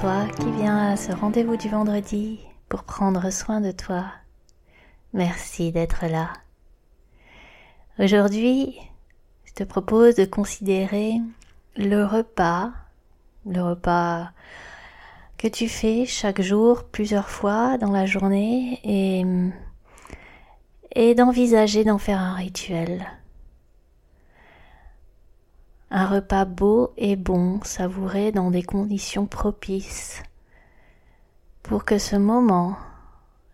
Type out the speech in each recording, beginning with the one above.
toi qui viens à ce rendez-vous du vendredi pour prendre soin de toi. Merci d'être là. Aujourd'hui, je te propose de considérer le repas, le repas que tu fais chaque jour plusieurs fois dans la journée et, d'envisager d'en faire un rituel. Un repas beau et bon, savouré dans des conditions propices, pour que ce moment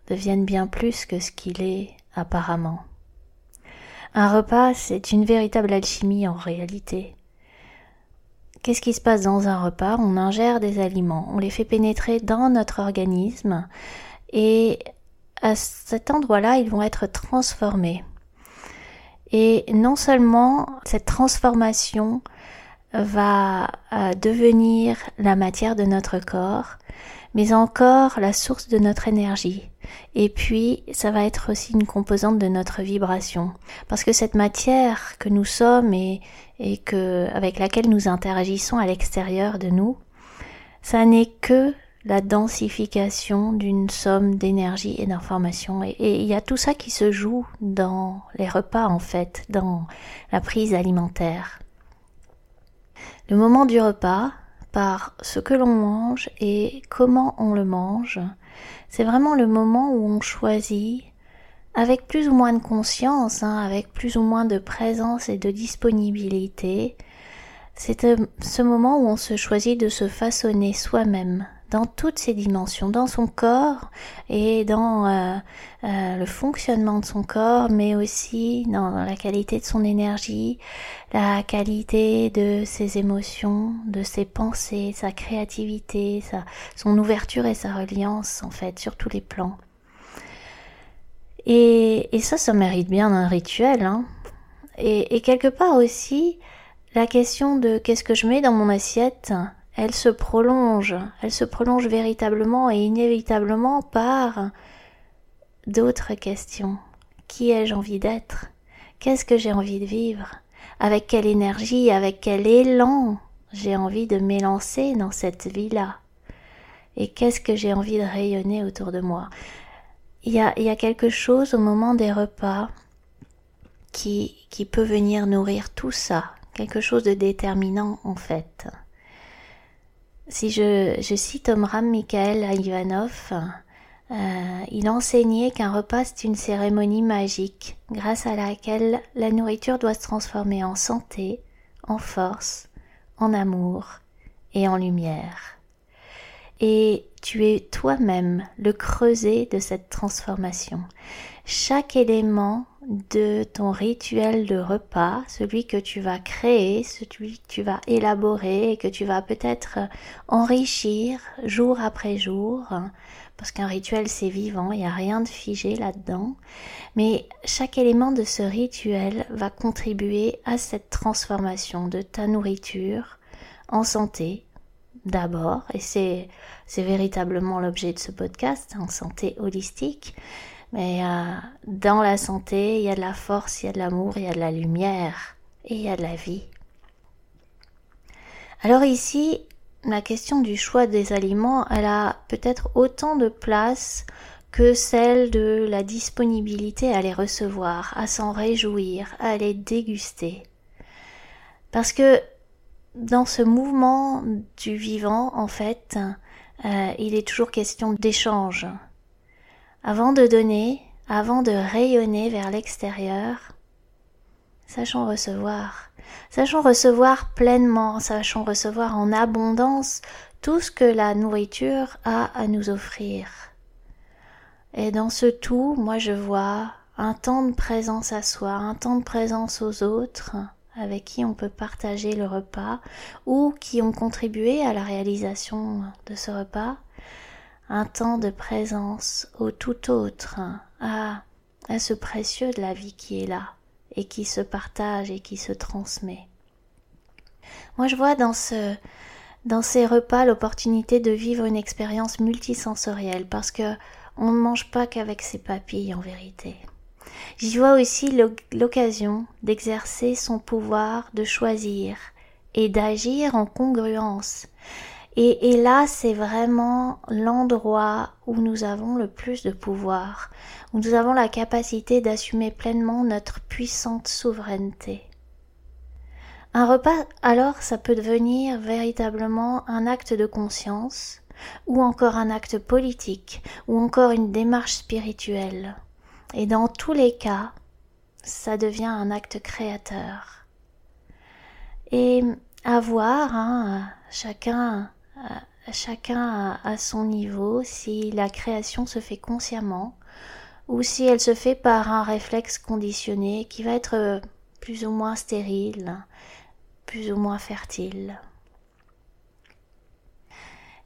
devienne bien plus que ce qu'il est apparemment. Un repas, c'est une véritable alchimie en réalité. Qu'est-ce qui se passe dans un repas? On ingère des aliments, on les fait pénétrer dans notre organisme et à cet endroit-là, ils vont être transformés. Et non seulement cette transformation va euh, devenir la matière de notre corps, mais encore la source de notre énergie. Et puis, ça va être aussi une composante de notre vibration. Parce que cette matière que nous sommes et, et que, avec laquelle nous interagissons à l'extérieur de nous, ça n'est que la densification d'une somme d'énergie et d'informations. Et il y a tout ça qui se joue dans les repas, en fait, dans la prise alimentaire. Le moment du repas, par ce que l'on mange et comment on le mange, c'est vraiment le moment où on choisit avec plus ou moins de conscience, hein, avec plus ou moins de présence et de disponibilité, c'est ce moment où on se choisit de se façonner soi-même dans toutes ses dimensions, dans son corps et dans euh, euh, le fonctionnement de son corps, mais aussi dans, la qualité de son énergie, la qualité de ses émotions, de ses pensées, sa créativité, sa, son ouverture et sa reliance en fait sur tous les plans. Et, et ça, ça mérite bien un rituel. Hein. Et, et quelque part aussi, la question de qu'est-ce que je mets dans mon assiette, elle se prolonge, elle se prolonge véritablement et inévitablement par d'autres questions. Qui ai-je envie d'être? Qu'est-ce que j'ai envie de vivre? Avec quelle énergie, avec quel élan j'ai envie de m'élancer dans cette vie-là? Et qu'est-ce que j'ai envie de rayonner autour de moi? Il y, a, il y a quelque chose au moment des repas qui, qui peut venir nourrir tout ça, quelque chose de déterminant en fait. Si je, je cite Omram Mikhail Ivanov, euh, il enseignait qu'un repas c'est une cérémonie magique grâce à laquelle la nourriture doit se transformer en santé, en force, en amour et en lumière. Et tu es toi-même le creuset de cette transformation. Chaque élément de ton rituel de repas, celui que tu vas créer, celui que tu vas élaborer et que tu vas peut-être enrichir jour après jour, parce qu'un rituel c'est vivant, il n'y a rien de figé là-dedans, mais chaque élément de ce rituel va contribuer à cette transformation de ta nourriture en santé d'abord, et c'est, véritablement l'objet de ce podcast, en santé holistique, mais euh, dans la santé, il y a de la force, il y a de l'amour, il y a de la lumière et il y a de la vie. Alors ici, la question du choix des aliments, elle a peut-être autant de place que celle de la disponibilité à les recevoir, à s'en réjouir, à les déguster. Parce que dans ce mouvement du vivant, en fait, euh, il est toujours question d'échange, avant de donner, avant de rayonner vers l'extérieur, sachons recevoir. Sachons recevoir pleinement, sachons recevoir en abondance tout ce que la nourriture a à nous offrir. Et dans ce tout, moi je vois un temps de présence à soi, un temps de présence aux autres, avec qui on peut partager le repas, ou qui ont contribué à la réalisation de ce repas, un temps de présence au tout autre, à, à ce précieux de la vie qui est là et qui se partage et qui se transmet. Moi, je vois dans ce, dans ces repas l'opportunité de vivre une expérience multisensorielle parce que on ne mange pas qu'avec ses papilles en vérité. J'y vois aussi l'occasion d'exercer son pouvoir de choisir et d'agir en congruence. Et, là, c'est vraiment l'endroit où nous avons le plus de pouvoir, où nous avons la capacité d'assumer pleinement notre puissante souveraineté. Un repas, alors, ça peut devenir véritablement un acte de conscience, ou encore un acte politique, ou encore une démarche spirituelle. Et dans tous les cas, ça devient un acte créateur. Et à voir, hein, chacun, chacun à son niveau, si la création se fait consciemment, ou si elle se fait par un réflexe conditionné qui va être plus ou moins stérile, plus ou moins fertile.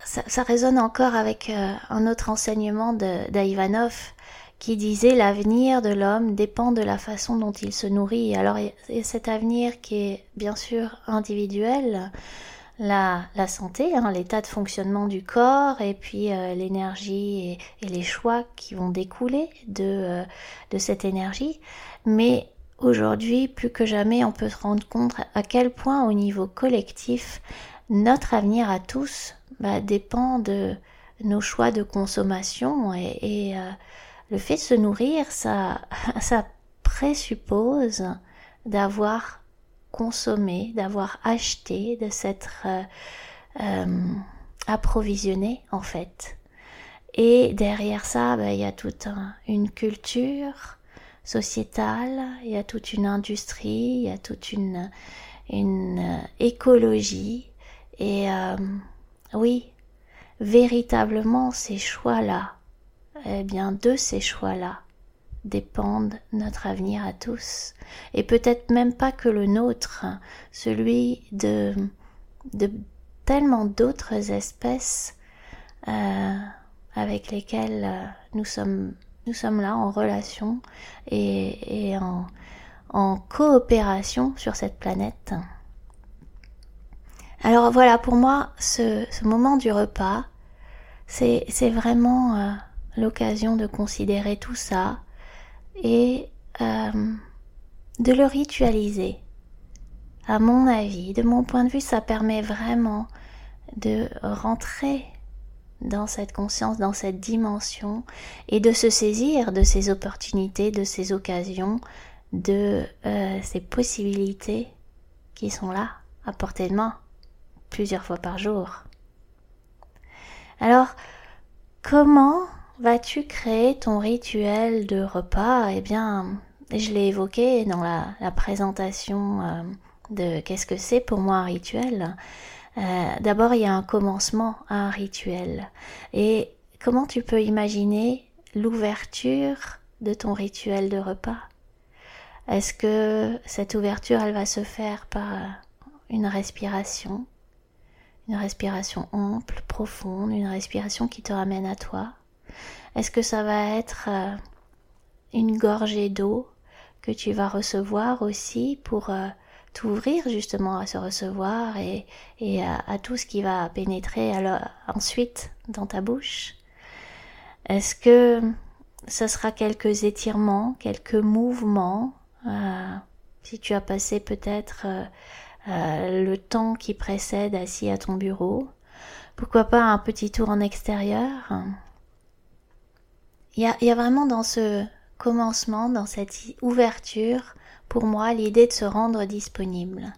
Ça, résonne encore avec euh, un autre enseignement d'Ivanov qui disait l'avenir de l'homme dépend de la façon dont il se nourrit. Alors cet avenir qui est bien sûr individuel, la, la santé, hein, l'état de fonctionnement du corps et puis euh, l'énergie et, les choix qui vont découler de, euh, de cette énergie. Mais aujourd'hui, plus que jamais, on peut se rendre compte à quel point au niveau collectif, notre avenir à tous bah, dépend de nos choix de consommation et, et euh, le fait de se nourrir, ça, ça présuppose d'avoir consommé, d'avoir acheté, de s'être euh, euh, approvisionné en fait. Et derrière ça, ben, il y a toute une culture sociétale, il y a toute une industrie, il y a toute une, euh, écologie. Et oui, véritablement ces choix-là, eh bien de ces choix-là dépendent notre avenir à tous, et peut-être même pas que le nôtre, celui de, tellement d'autres espèces euh, avec lesquelles euh, nous sommes, là en relation et, en, coopération sur cette planète. Alors voilà, pour moi, ce, ce moment du repas, c'est vraiment euh, l'occasion de considérer tout ça et euh, de le ritualiser. À mon avis, de mon point de vue, ça permet vraiment de rentrer dans cette conscience, dans cette dimension, et de se saisir de ces opportunités, de ces occasions, de euh, ces possibilités qui sont là, à portée de main, plusieurs fois par jour. Alors, comment vas-tu créer ton rituel de repas? Eh bien, je l'ai évoqué dans la, présentation euh, de qu'est-ce que c'est pour moi un rituel. Euh, d'abord, il y a un commencement à un rituel. Et comment tu peux imaginer l'ouverture de ton rituel de repas? Est-ce que cette ouverture, elle va se faire par une respiration? Une respiration ample, profonde, une respiration qui te ramène à toi? Est-ce que ça va être euh, une gorgée d'eau que tu vas recevoir aussi pour euh, t'ouvrir justement à ce recevoir et, à, tout ce qui va pénétrer ensuite dans ta bouche? Est-ce que ce sera quelques étirements, quelques mouvements euh, Si tu as passé peut-être le temps qui précède assis à ton bureau, pourquoi pas un petit tour en extérieur? Il y a, vraiment dans ce commencement, dans cette ouverture, pour moi, l'idée de se rendre disponible.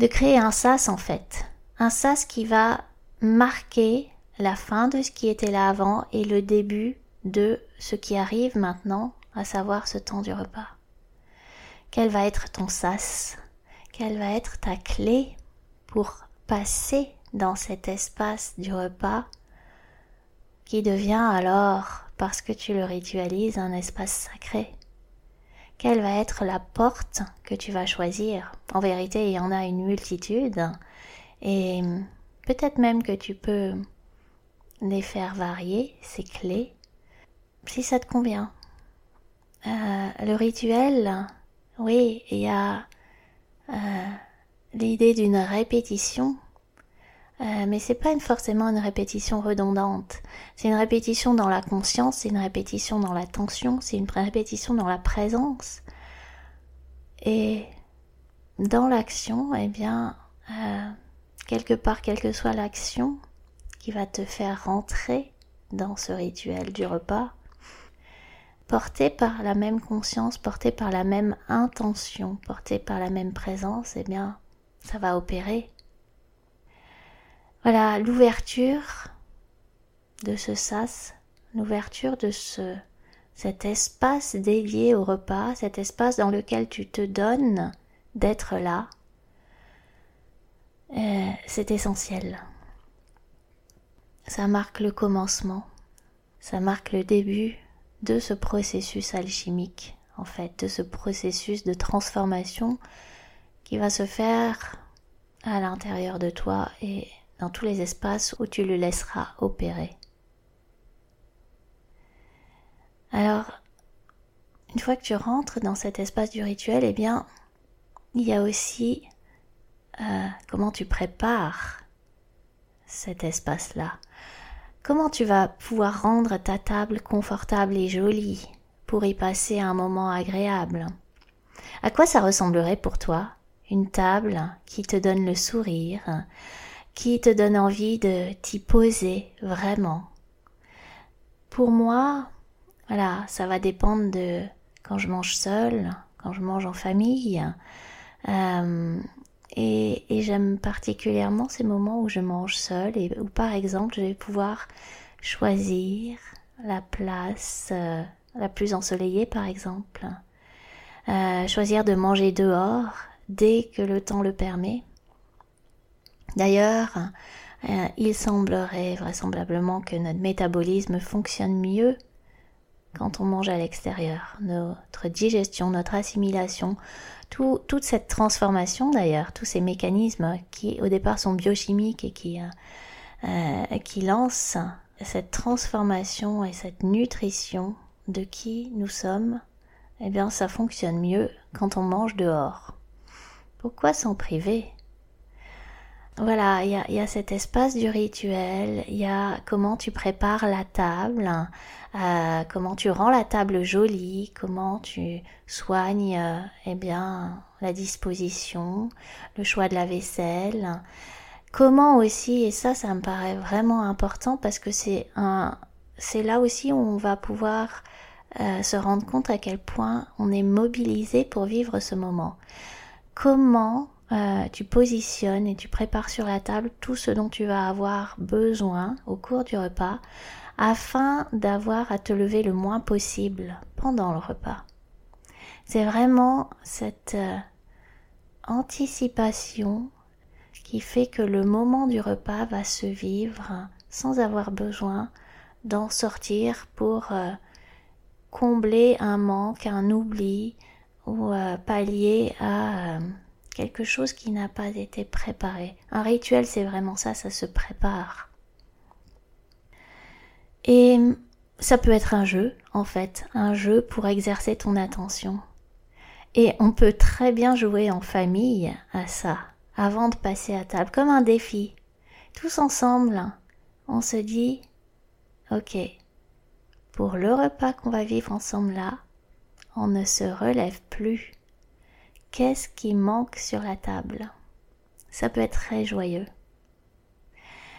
De créer un sas en fait. Un sas qui va marquer la fin de ce qui était là avant et le début de ce qui arrive maintenant, à savoir ce temps du repas. Quel va être ton sas? Quelle va être ta clé pour passer dans cet espace du repas qui devient alors parce que tu le ritualises un espace sacré. Quelle va être la porte que tu vas choisir? En vérité, il y en a une multitude et peut-être même que tu peux les faire varier, ces clés, si ça te convient. Euh, le rituel, oui, il y a euh, l'idée d'une répétition, euh, mais c'est pas forcément une répétition redondante. C'est une répétition dans la conscience, c'est une répétition dans l'attention, c'est une répétition dans la présence. Et dans l'action, eh bien, euh, quelque part, quelle que soit l'action qui va te faire rentrer dans ce rituel du repas, porté par la même conscience, porté par la même intention, porté par la même présence, eh bien, ça va opérer. Voilà, l'ouverture de ce sas, l'ouverture de ce, cet espace dédié au repas, cet espace dans lequel tu te donnes d'être là, euh, c'est essentiel. Ça marque le commencement, ça marque le début de ce processus alchimique, en fait, de ce processus de transformation qui va se faire à l'intérieur de toi et dans tous les espaces où tu le laisseras opérer. Alors, une fois que tu rentres dans cet espace du rituel, eh bien, il y a aussi euh, comment tu prépares cet espace-là. Comment tu vas pouvoir rendre ta table confortable et jolie pour y passer un moment agréable? À quoi ça ressemblerait pour toi une table qui te donne le sourire, qui te donne envie de t'y poser vraiment Pour moi, voilà, ça va dépendre de quand je mange seule, quand je mange en famille. Euh, et, j'aime particulièrement ces moments où je mange seule et où par exemple je vais pouvoir choisir la place euh, la plus ensoleillée par exemple. Euh, choisir de manger dehors dès que le temps le permet. D'ailleurs, euh, il semblerait vraisemblablement que notre métabolisme fonctionne mieux quand on mange à l'extérieur. Notre digestion, notre assimilation toute cette transformation d'ailleurs, tous ces mécanismes qui au départ sont biochimiques et qui, euh, euh, qui lancent cette transformation et cette nutrition de qui nous sommes, eh bien ça fonctionne mieux quand on mange dehors. Pourquoi s'en priver? Voilà, il y a, cet espace du rituel, il y a comment tu prépares la table, euh, comment tu rends la table jolie, comment tu soignes euh, eh bien la disposition, le choix de la vaisselle, comment aussi et ça ça me paraît vraiment important parce que c'est un c'est là aussi où on va pouvoir euh, se rendre compte à quel point on est mobilisé pour vivre ce moment. Comment euh, tu positionnes et tu prépares sur la table tout ce dont tu vas avoir besoin au cours du repas afin d'avoir à te lever le moins possible pendant le repas. C'est vraiment cette euh, anticipation qui fait que le moment du repas va se vivre sans avoir besoin d'en sortir pour euh, combler un manque, un oubli ou pallier à quelque chose qui n'a pas été préparé. Un rituel, c'est vraiment ça, ça se prépare. Et ça peut être un jeu, en fait, un jeu pour exercer ton attention. Et on peut très bien jouer en famille à ça, avant de passer à table, comme un défi. Tous ensemble, on se dit, ok, pour le repas qu'on va vivre ensemble là, on ne se relève plus Qu'est-ce qui manque sur la table? Ça peut être très joyeux.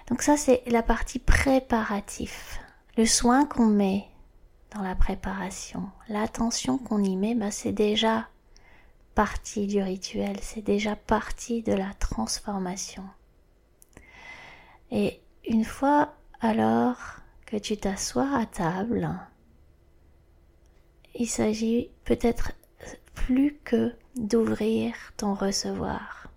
Donc ça, c'est la partie préparatif. Le soin qu'on met dans la préparation, l'attention qu'on y met, bah, c'est déjà partie du rituel, c'est déjà partie de la transformation. Et une fois alors que tu t'assois à table, il s'agit peut-être plus que d'ouvrir ton recevoir.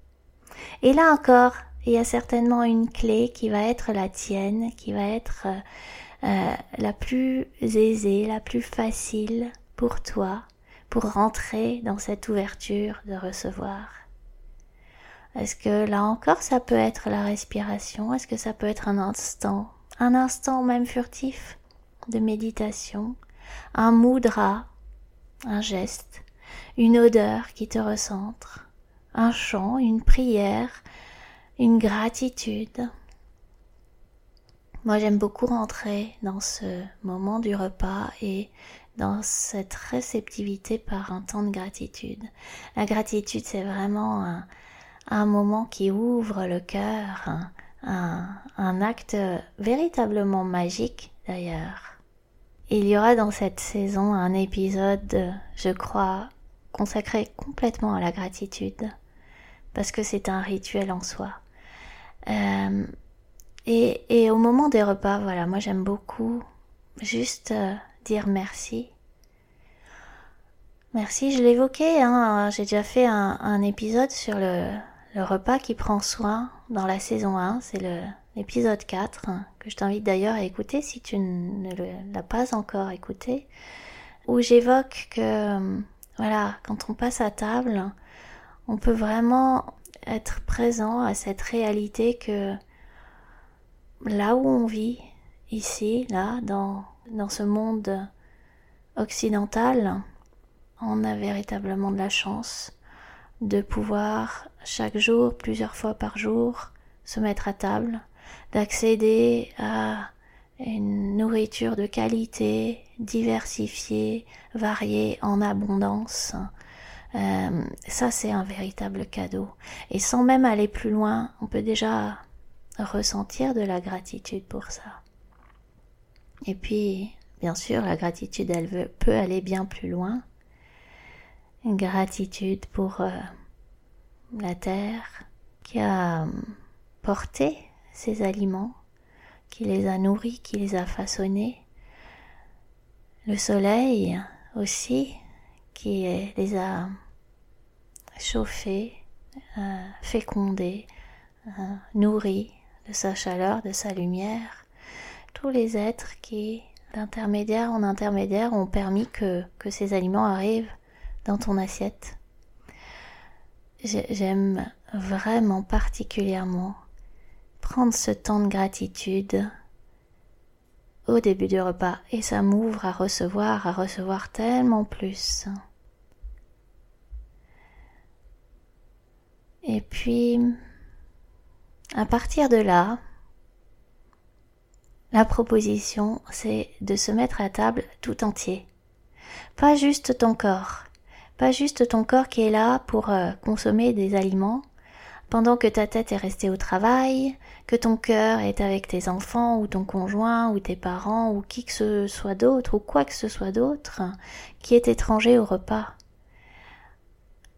Et là encore, il y a certainement une clé qui va être la tienne, qui va être euh, euh, la plus aisée, la plus facile pour toi, pour rentrer dans cette ouverture de recevoir. Est-ce que là encore ça peut être la respiration? Est-ce que ça peut être un instant? Un instant même furtif de méditation, un moudra, un geste, une odeur qui te recentre, un chant, une prière, une gratitude. Moi j'aime beaucoup rentrer dans ce moment du repas et dans cette réceptivité par un temps de gratitude. La gratitude c'est vraiment un, moment qui ouvre le cœur, un, acte véritablement magique d'ailleurs. Il y aura dans cette saison un épisode, je crois, consacré complètement à la gratitude, parce que c'est un rituel en soi. Euh, et, et, au moment des repas, voilà, moi j'aime beaucoup juste euh, dire merci. Merci, je l'évoquais, hein, j'ai déjà fait un, un épisode sur le, le repas qui prend soin dans la saison 1, c'est l'épisode 4, hein, que je t'invite d'ailleurs à écouter si tu ne l'as pas encore écouté, où j'évoque que, voilà, quand on passe à table, on peut vraiment être présent à cette réalité que là où on vit, ici, là, dans, ce monde occidental, on a véritablement de la chance de pouvoir chaque jour, plusieurs fois par jour, se mettre à table, d'accéder à une nourriture de qualité, diversifiée, variée, en abondance. Euh, ça, c'est un véritable cadeau. Et sans même aller plus loin, on peut déjà ressentir de la gratitude pour ça. Et puis, bien sûr, la gratitude, elle peut aller bien plus loin. Gratitude pour euh, la terre qui a euh, porté ces aliments, qui les a nourris, qui les a façonnés. Le soleil aussi qui les a chauffés, euh, fécondés, euh, nourris de sa chaleur, de sa lumière. Tous les êtres qui, d'intermédiaire en intermédiaire, ont permis que, que ces aliments arrivent dans ton assiette. J'aime vraiment particulièrement prendre ce temps de gratitude au début du repas et ça m'ouvre à recevoir, à recevoir tellement plus. Et puis, à partir de là, la proposition, c'est de se mettre à table tout entier. Pas juste ton corps, pas juste ton corps qui est là pour euh, consommer des aliments, pendant que ta tête est restée au travail, que ton cœur est avec tes enfants ou ton conjoint ou tes parents ou qui que ce soit d'autre ou quoi que ce soit d'autre qui est étranger au repas.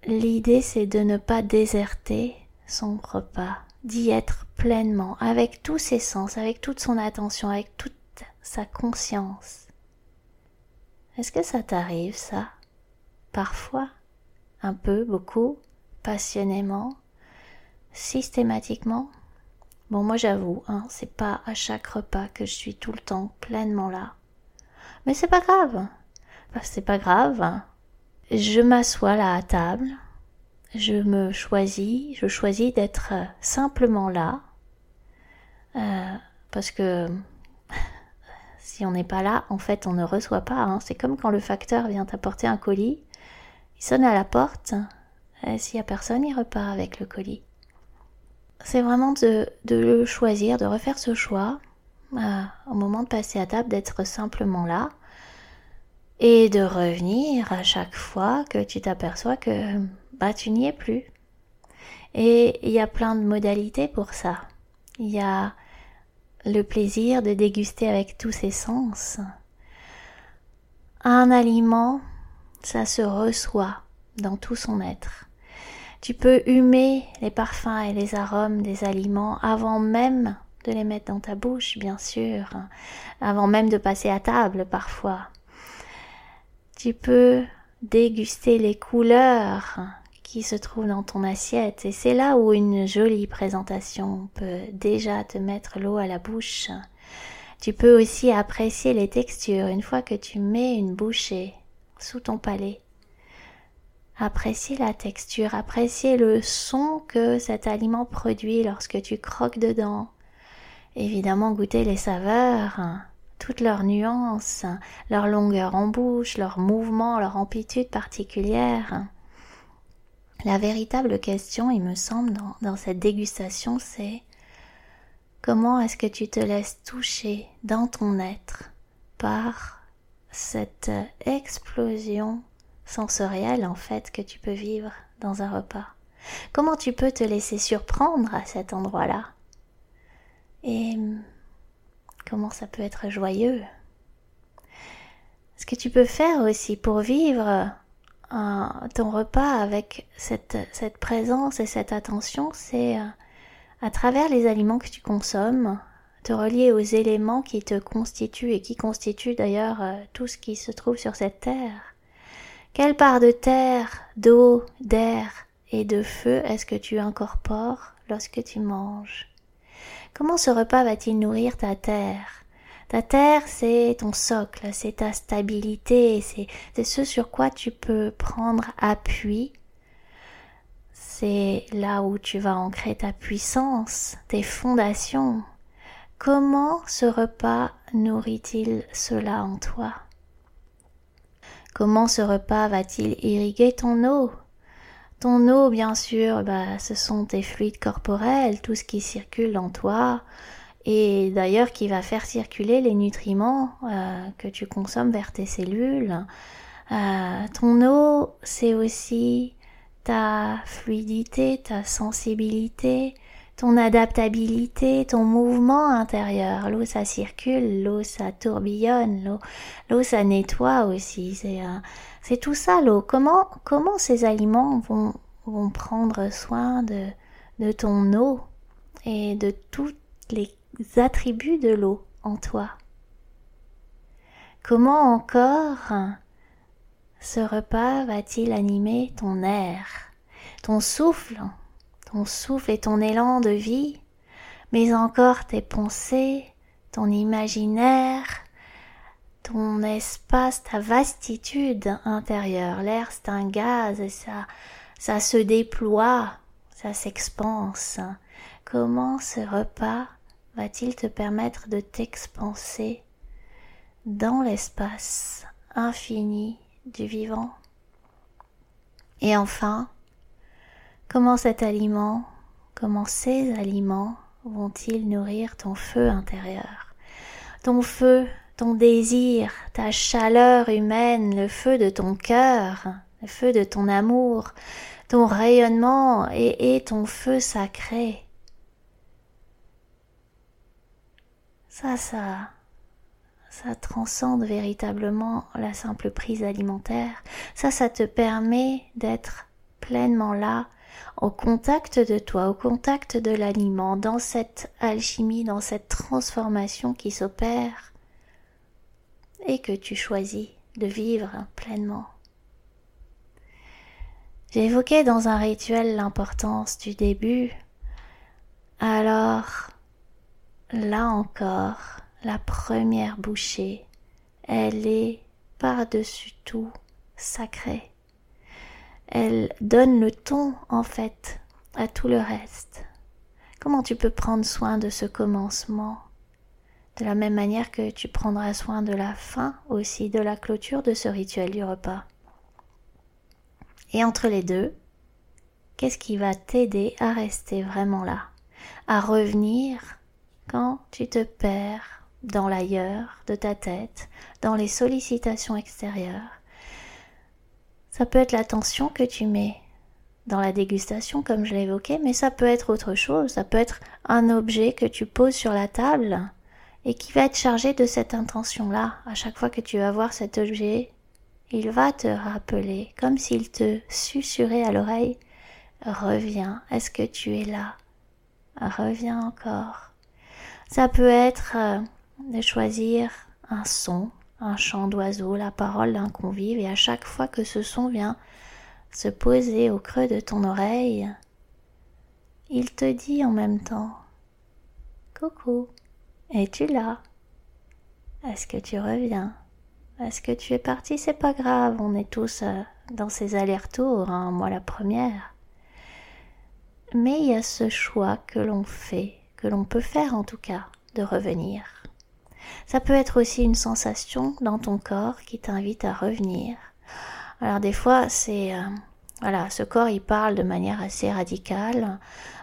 L'idée c'est de ne pas déserter son repas, d'y être pleinement, avec tous ses sens, avec toute son attention, avec toute sa conscience. Est-ce que ça t'arrive ça? Parfois, un peu, beaucoup, passionnément, systématiquement? Bon, moi j'avoue, hein, c'est pas à chaque repas que je suis tout le temps pleinement là. Mais c'est pas grave. c'est pas grave. Je m'assois là à table. Je me choisis. Je choisis d'être simplement là. Euh, parce que si on n'est pas là, en fait, on ne reçoit pas. Hein. C'est comme quand le facteur vient t'apporter un colis. Il sonne à la porte. S'il n'y a personne, il repart avec le colis. C'est vraiment de, le choisir, de refaire ce choix euh, au moment de passer à table, d'être simplement là et de revenir à chaque fois que tu t'aperçois que bah tu n'y es plus. Et il y a plein de modalités pour ça. Il y a le plaisir de déguster avec tous ses sens. Un aliment ça se reçoit dans tout son être. Tu peux humer les parfums et les arômes des aliments avant même de les mettre dans ta bouche, bien sûr, avant même de passer à table parfois. Tu peux déguster les couleurs qui se trouvent dans ton assiette et c'est là où une jolie présentation peut déjà te mettre l'eau à la bouche. Tu peux aussi apprécier les textures une fois que tu mets une bouchée sous ton palais. Appréciez la texture, appréciez le son que cet aliment produit lorsque tu croques dedans. évidemment goûter les saveurs, toutes leurs nuances, leur longueur en bouche, leur mouvement, leur amplitude particulière. La véritable question, il me semble, dans, dans cette dégustation, c'est comment est-ce que tu te laisses toucher dans ton être par cette explosion sensorielle en fait que tu peux vivre dans un repas. Comment tu peux te laisser surprendre à cet endroit-là? Et comment ça peut être joyeux? Ce que tu peux faire aussi pour vivre ton repas avec cette, présence et cette attention, c'est à travers les aliments que tu consommes, te relier aux éléments qui te constituent et qui constituent d'ailleurs euh, tout ce qui se trouve sur cette terre? Quelle part de terre, d'eau, d'air et de feu est-ce que tu incorpores lorsque tu manges? Comment ce repas va-t-il nourrir ta terre? Ta terre, c'est ton socle, c'est ta stabilité, c'est ce sur quoi tu peux prendre appui. C'est là où tu vas ancrer ta puissance, tes fondations. Comment ce repas nourrit-il cela en toi? Comment ce repas va-t-il irriguer ton eau? Ton eau, bien sûr, bah, ce sont tes fluides corporels, tout ce qui circule en toi, et d'ailleurs qui va faire circuler les nutriments euh, que tu consommes vers tes cellules. Euh, ton eau, c'est aussi ta fluidité, ta sensibilité, ton adaptabilité, ton mouvement intérieur. L'eau, ça circule, l'eau, ça tourbillonne, l'eau, ça nettoie aussi. C'est, euh, c'est tout ça, l'eau. Comment, comment ces aliments vont, vont prendre soin de, de ton eau et de tous les attributs de l'eau en toi? Comment encore ce repas va-t-il animer ton air, ton souffle, ton souffle et ton élan de vie, mais encore tes pensées, ton imaginaire, ton espace, ta vastitude intérieure. L'air, c'est un gaz et ça, ça se déploie, ça s'expanse. Comment ce repas va-t-il te permettre de t'expanser dans l'espace infini du vivant? Et enfin, Comment cet aliment, comment ces aliments vont-ils nourrir ton feu intérieur? Ton feu, ton désir, ta chaleur humaine, le feu de ton cœur, le feu de ton amour, ton rayonnement et, ton feu sacré. Ça, ça, ça transcende véritablement la simple prise alimentaire. Ça, ça te permet d'être pleinement là au contact de toi, au contact de l'aliment, dans cette alchimie, dans cette transformation qui s'opère et que tu choisis de vivre pleinement. Évoqué dans un rituel l'importance du début. Alors, là encore, la première bouchée, elle est par-dessus tout sacrée elle donne le ton en fait à tout le reste. Comment tu peux prendre soin de ce commencement? De la même manière que tu prendras soin de la fin aussi, de la clôture de ce rituel du repas. Et entre les deux, qu'est-ce qui va t'aider à rester vraiment là, à revenir quand tu te perds dans l'ailleurs de ta tête, dans les sollicitations extérieures, ça peut être l'attention que tu mets dans la dégustation, comme je l'ai évoqué, mais ça peut être autre chose. Ça peut être un objet que tu poses sur la table et qui va être chargé de cette intention-là. À chaque fois que tu vas voir cet objet, il va te rappeler, comme s'il te susurrait à l'oreille, reviens, est-ce que tu es là? Reviens encore. Ça peut être euh, de choisir un son un chant d'oiseau, la parole d'un convive, et à chaque fois que ce son vient se poser au creux de ton oreille, il te dit en même temps Coucou, es-tu là? Est-ce que tu reviens? Est-ce que tu es parti? C'est pas grave, on est tous euh, dans ces allers-retours, hein, moi la première. Mais il y a ce choix que l'on fait, que l'on peut faire en tout cas, de revenir. Ça peut être aussi une sensation dans ton corps qui t'invite à revenir. Alors des fois, c'est euh, voilà, ce corps il parle de manière assez radicale.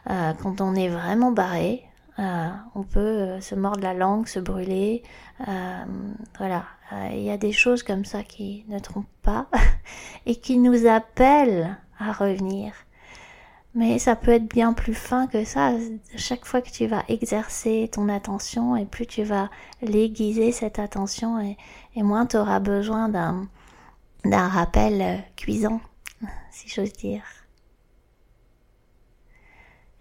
Euh, quand on est vraiment barré, euh, on peut se mordre la langue, se brûler. voilà, il y a des choses comme ça qui ne trompent pas et qui nous appellent à revenir. Mais ça peut être bien plus fin que ça. Chaque fois que tu vas exercer ton attention et plus tu vas l'aiguiser cette attention et, moins tu auras besoin d'un, rappel euh, cuisant, si j'ose dire.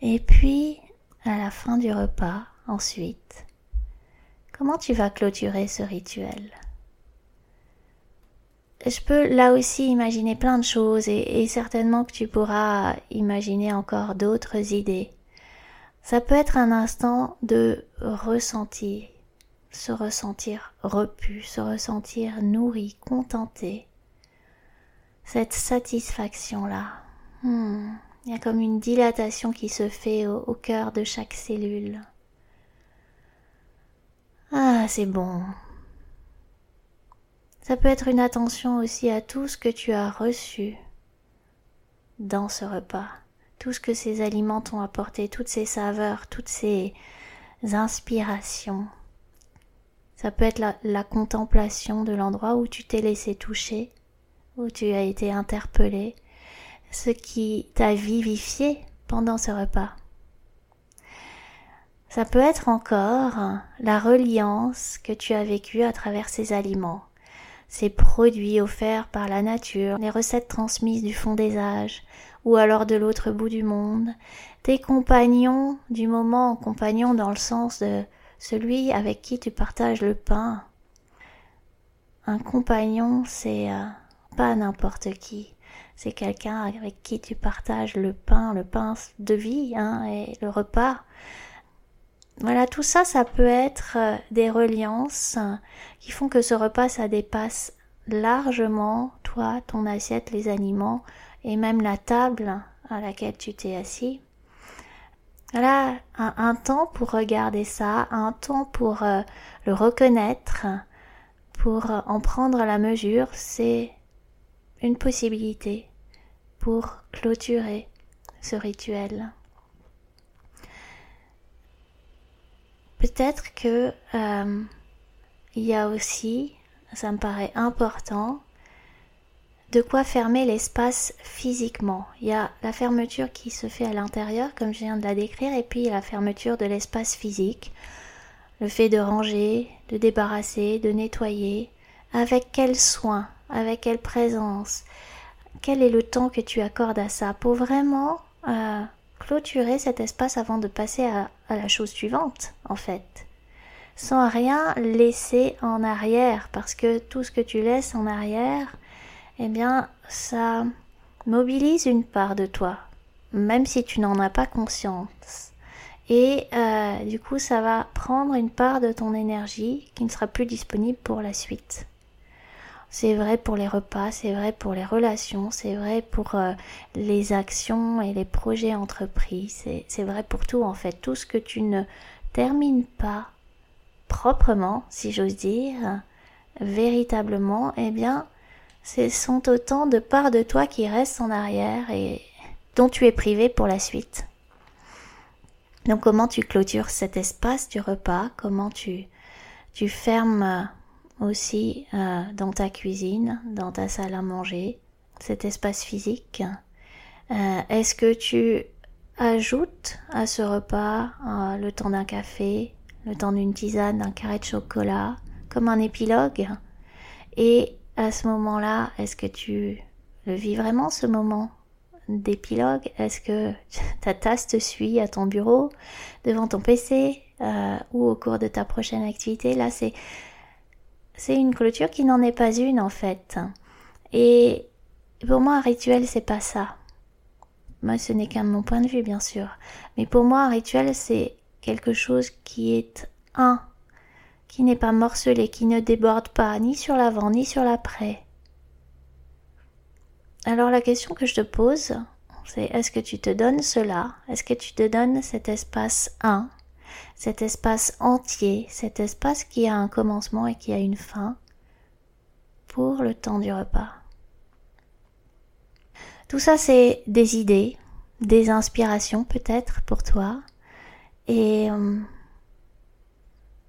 Et puis, à la fin du repas, ensuite, comment tu vas clôturer ce rituel? Je peux là aussi imaginer plein de choses et, certainement que tu pourras imaginer encore d'autres idées. Ça peut être un instant de ressentir, se ressentir repu, se ressentir nourri, contenté. Cette satisfaction-là. Hmm, il y a comme une dilatation qui se fait au cœur de chaque cellule. Ah, c'est bon, ça peut être une attention aussi à tout ce que tu as reçu dans ce repas, tout ce que ces aliments t'ont apporté, toutes ces saveurs, toutes ces inspirations. Ça peut être la, contemplation de l'endroit où tu t'es laissé toucher, où tu as été interpellé, ce qui t'a vivifié pendant ce repas. Ça peut être encore la reliance que tu as vécue à travers ces aliments, ces produits offerts par la nature, les recettes transmises du fond des âges, ou alors de l'autre bout du monde, tes compagnons du moment, compagnons dans le sens de celui avec qui tu partages le pain. Un compagnon, c'est euh, pas n'importe qui. C'est quelqu'un avec qui tu partages le pain, le pain de vie, hein, et le repas. Voilà, tout ça, ça peut être euh, des reliances qui font que ce repas, ça dépasse largement toi, ton assiette, les aliments et même la table à laquelle tu t'es assis. Voilà, un, temps pour regarder ça, un temps pour euh, le reconnaître, pour euh, en prendre la mesure, c'est une possibilité pour clôturer ce rituel. Peut-être que euh, il y a aussi, ça me paraît important, de quoi fermer l'espace physiquement. Il y a la fermeture qui se fait à l'intérieur, comme je viens de la décrire, et puis la fermeture de l'espace physique. Le fait de ranger, de débarrasser, de nettoyer. Avec quel soin, avec quelle présence, quel est le temps que tu accordes à ça? Pour vraiment euh, clôturer cet espace avant de passer à, la chose suivante, en fait. Sans rien laisser en arrière, parce que tout ce que tu laisses en arrière, eh bien, ça mobilise une part de toi, même si tu n'en as pas conscience. Et euh, du coup, ça va prendre une part de ton énergie qui ne sera plus disponible pour la suite. C'est vrai pour les repas, c'est vrai pour les relations, c'est vrai pour euh, les actions et les projets entrepris, c'est vrai pour tout en fait. Tout ce que tu ne termines pas proprement, si j'ose dire, véritablement, eh bien, ce sont autant de parts de toi qui restent en arrière et dont tu es privé pour la suite. Donc comment tu clôtures cet espace du repas, comment tu, tu fermes aussi euh, dans ta cuisine, dans ta salle à manger, cet espace physique. Euh, est-ce que tu ajoutes à ce repas euh, le temps d'un café, le temps d'une tisane, d'un carré de chocolat, comme un épilogue? Et à ce moment-là, est-ce que tu le vis vraiment ce moment d'épilogue? Est-ce que ta tasse te suit à ton bureau, devant ton PC ou au cours de ta prochaine activité? Là, c'est c'est une clôture qui n'en est pas une en fait. Et pour moi, un rituel, c'est pas ça. Moi, ce n'est qu'un mon point de vue, bien sûr. Mais pour moi, un rituel, c'est quelque chose qui est un, qui n'est pas morcelé, qui ne déborde pas ni sur l'avant ni sur l'après. Alors la question que je te pose, c'est est-ce que tu te donnes cela? Est-ce que tu te donnes cet espace un? Cet espace entier, cet espace qui a un commencement et qui a une fin pour le temps du repas. Tout ça, c'est des idées, des inspirations peut-être pour toi. Et euh,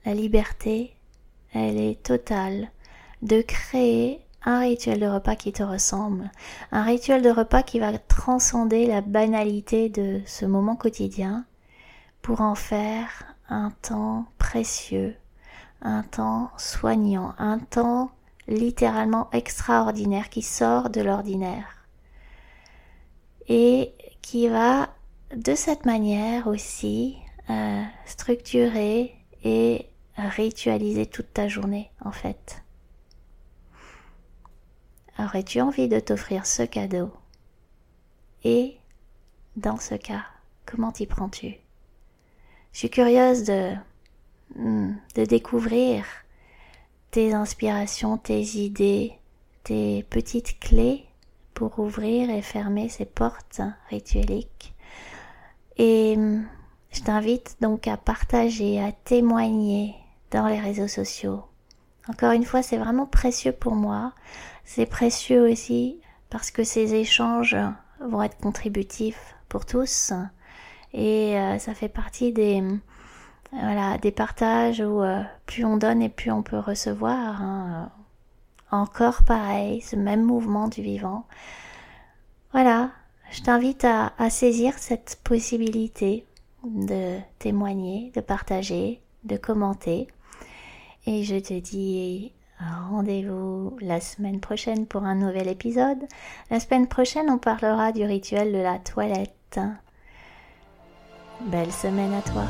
la liberté, elle est totale de créer un rituel de repas qui te ressemble, un rituel de repas qui va transcender la banalité de ce moment quotidien pour en faire un temps précieux, un temps soignant, un temps littéralement extraordinaire qui sort de l'ordinaire. Et qui va de cette manière aussi euh, structurer et ritualiser toute ta journée en fait. Aurais-tu envie de t'offrir ce cadeau? Et dans ce cas, comment t'y prends-tu? Je suis curieuse de, hmm, de découvrir tes inspirations, tes idées, tes petites clés pour ouvrir et fermer ces portes ritueliques. Et hmm, je t'invite donc à partager, à témoigner dans les réseaux sociaux. Encore une fois, c'est vraiment précieux pour moi. C'est précieux aussi parce que ces échanges vont être contributifs pour tous et euh, ça fait partie des des partages où euh, plus on donne et plus on peut recevoir. Hein. Encore pareil, ce même mouvement du vivant. Voilà, je t'invite à saisir cette possibilité de témoigner, de partager, de commenter. Et je te dis rendez-vous la semaine prochaine pour un nouvel épisode. La semaine prochaine, on parlera du rituel de la toilette. Belle semaine à toi.